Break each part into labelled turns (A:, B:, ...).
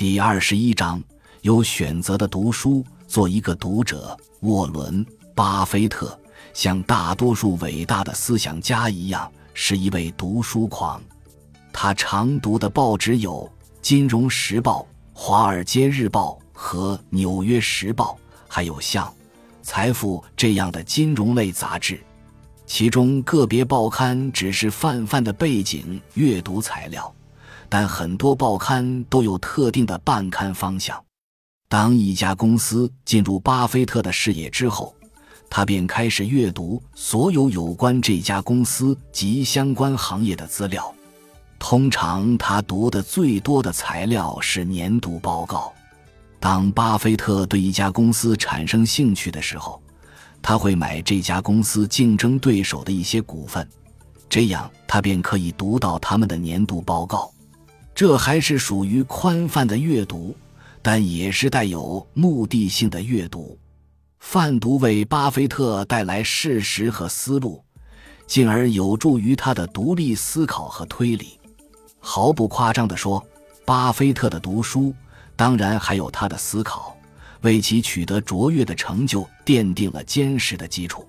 A: 第二十一章有选择的读书。做一个读者，沃伦·巴菲特像大多数伟大的思想家一样，是一位读书狂。他常读的报纸有《金融时报》《华尔街日报》和《纽约时报》，还有像《财富》这样的金融类杂志。其中个别报刊只是泛泛的背景阅读材料，但很多报刊都有特定的办刊方向。当一家公司进入巴菲特的视野之后，他便开始阅读所有有关这家公司及相关行业的资料。通常，他读的最多的材料是年度报告。当巴菲特对一家公司产生兴趣的时候，他会买这家公司竞争对手的一些股份，这样他便可以读到他们的年度报告。这还是属于宽泛的阅读。但也是带有目的性的阅读，泛读为巴菲特带来事实和思路，进而有助于他的独立思考和推理。毫不夸张地说，巴菲特的读书，当然还有他的思考，为其取得卓越的成就奠定了坚实的基础。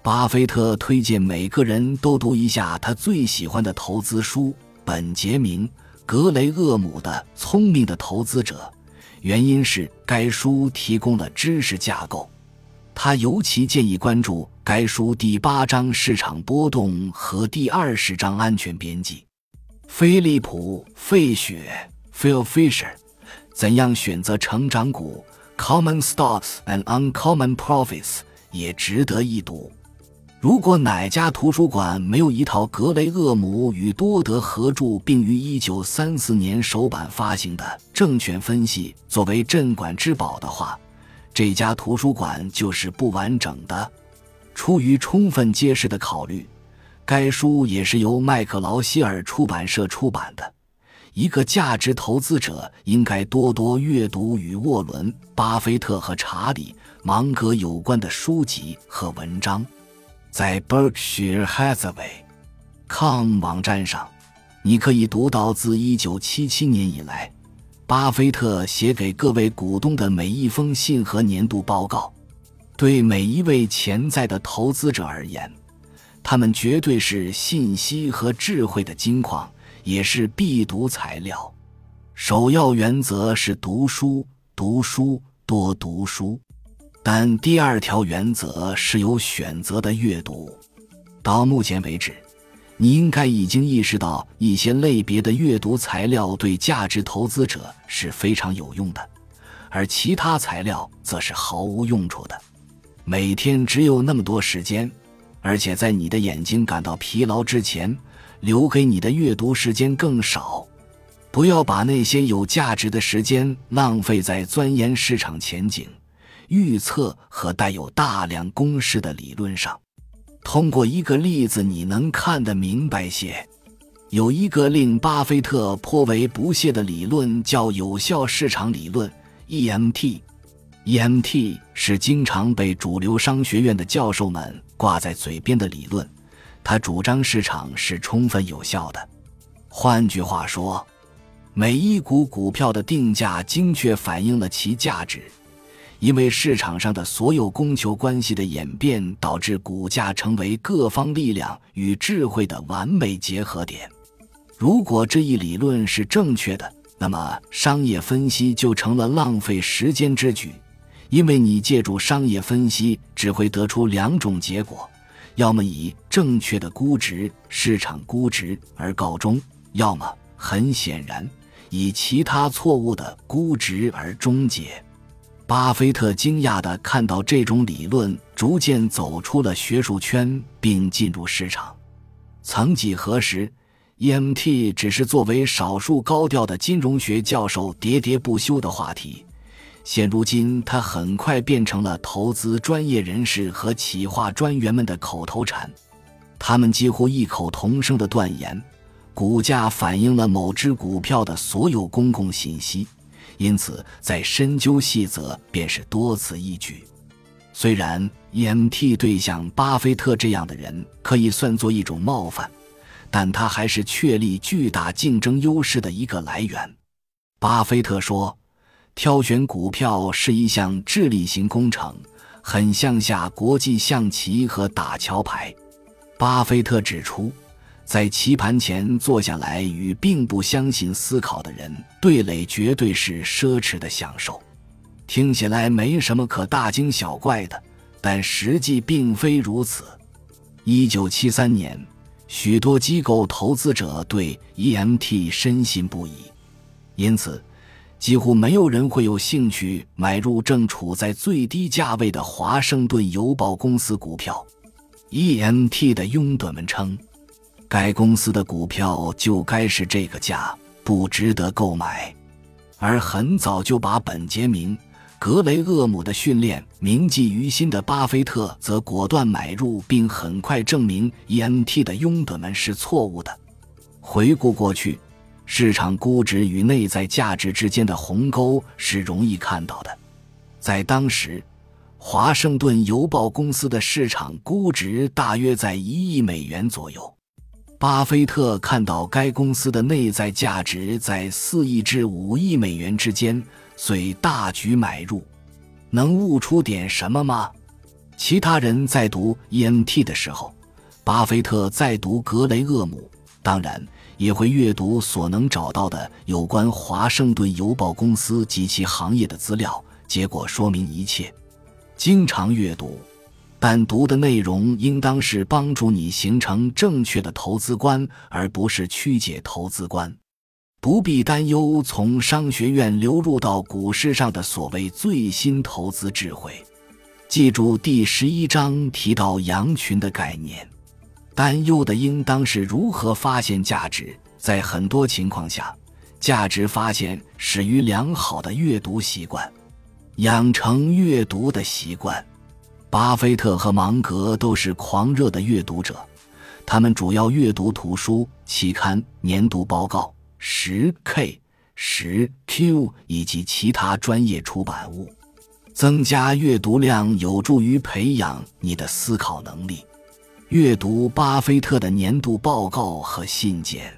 A: 巴菲特推荐每个人都读一下他最喜欢的投资书——本杰明·格雷厄姆的《聪明的投资者》。原因是该书提供了知识架构，他尤其建议关注该书第八章市场波动和第二十章安全边际。菲利普·费雪 （Phil Fisher） 怎样选择成长股 （Common Stocks and Uncommon Profits） 也值得一读。如果哪家图书馆没有一套格雷厄姆与多德合著并于一九三四年首版发行的《证券分析》作为镇馆之宝的话，这家图书馆就是不完整的。出于充分揭示的考虑，该书也是由麦克劳希尔出版社出版的。一个价值投资者应该多多阅读与沃伦·巴菲特和查理·芒格有关的书籍和文章。在 Berkshire Hathaway.com 网站上，你可以读到自1977年以来，巴菲特写给各位股东的每一封信和年度报告。对每一位潜在的投资者而言，他们绝对是信息和智慧的金矿，也是必读材料。首要原则是读书，读书，多读书。但第二条原则是有选择的阅读。到目前为止，你应该已经意识到一些类别的阅读材料对价值投资者是非常有用的，而其他材料则是毫无用处的。每天只有那么多时间，而且在你的眼睛感到疲劳之前，留给你的阅读时间更少。不要把那些有价值的时间浪费在钻研市场前景。预测和带有大量公式的理论上，通过一个例子，你能看得明白些。有一个令巴菲特颇为不屑的理论，叫有效市场理论 （EMT）。EMT 是经常被主流商学院的教授们挂在嘴边的理论。他主张市场是充分有效的。换句话说，每一股股票的定价精确反映了其价值。因为市场上的所有供求关系的演变，导致股价成为各方力量与智慧的完美结合点。如果这一理论是正确的，那么商业分析就成了浪费时间之举，因为你借助商业分析只会得出两种结果：要么以正确的估值（市场估值）而告终，要么很显然以其他错误的估值而终结。巴菲特惊讶地看到这种理论逐渐走出了学术圈，并进入市场。曾几何时，EMT 只是作为少数高调的金融学教授喋喋不休的话题。现如今，它很快变成了投资专业人士和企划专员们的口头禅。他们几乎异口同声地断言：股价反映了某只股票的所有公共信息。因此，在深究细则便是多此一举。虽然 EMT 对像巴菲特这样的人可以算作一种冒犯，但他还是确立巨大竞争优势的一个来源。巴菲特说：“挑选股票是一项智力型工程，很像下国际象棋和打桥牌。”巴菲特指出，在棋盘前坐下来与并不相信思考的人对垒，绝对是奢侈的享受。听起来没什么可大惊小怪的，但实际并非如此。一九七三年，许多机构投资者对 EMT 深信不疑，因此几乎没有人会有兴趣买入正处在最低价位的华盛顿邮报公司股票。EMT 的拥趸们称，该公司的股票就该是这个价，不值得购买，而很早就把本杰明。格雷厄姆的训练铭记于心的巴菲特则果断买入，并很快证明 EMT 的拥趸们是错误的。回顾过去，市场估值与内在价值之间的鸿沟是容易看到的。在当时，华盛顿邮报公司的市场估值大约在一亿美元左右。巴菲特看到该公司的内在价值在四亿至五亿美元之间。遂大举买入，能悟出点什么吗？其他人在读 EMT 的时候，巴菲特在读格雷厄姆，当然也会阅读所能找到的有关华盛顿邮报公司及其行业的资料。结果说明一切。经常阅读，但读的内容应当是帮助你形成正确的投资观，而不是曲解投资观。不必担忧从商学院流入到股市上的所谓最新投资智慧。记住第十一章提到羊群的概念。担忧的应当是如何发现价值。在很多情况下，价值发现始于良好的阅读习惯。养成阅读的习惯。巴菲特和芒格都是狂热的阅读者，他们主要阅读图书、期刊、年度报告。十 K、十 Q 以及其他专业出版物，增加阅读量有助于培养你的思考能力。阅读巴菲特的年度报告和信件，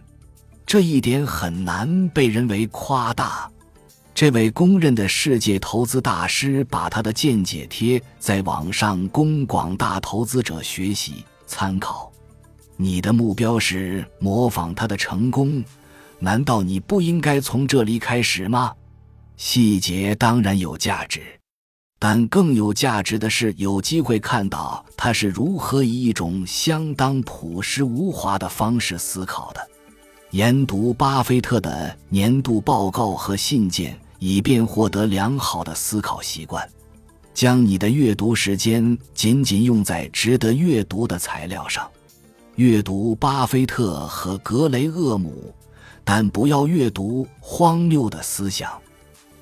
A: 这一点很难被人为夸大。这位公认的世界投资大师把他的见解贴在网上，供广大投资者学习参考。你的目标是模仿他的成功。难道你不应该从这里开始吗？细节当然有价值，但更有价值的是有机会看到他是如何以一种相当朴实无华的方式思考的。研读巴菲特的年度报告和信件，以便获得良好的思考习惯。将你的阅读时间仅仅用在值得阅读的材料上。阅读巴菲特和格雷厄姆。但不要阅读荒谬的思想，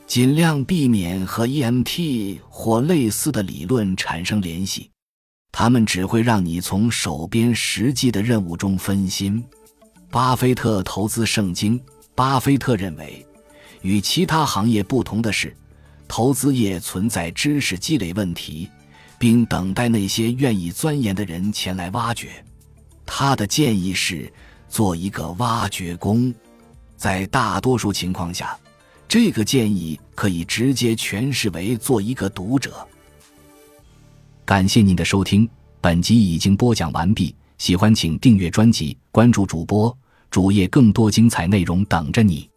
A: 尽量避免和 EMT 或类似的理论产生联系，他们只会让你从手边实际的任务中分心。巴菲特投资圣经。巴菲特认为，与其他行业不同的是，投资业存在知识积累问题，并等待那些愿意钻研的人前来挖掘。他的建议是做一个挖掘工。在大多数情况下，这个建议可以直接诠释为做一个读者。感谢您的收听，本集已经播讲完毕。喜欢请订阅专辑，关注主播主页，更多精彩内容等着你。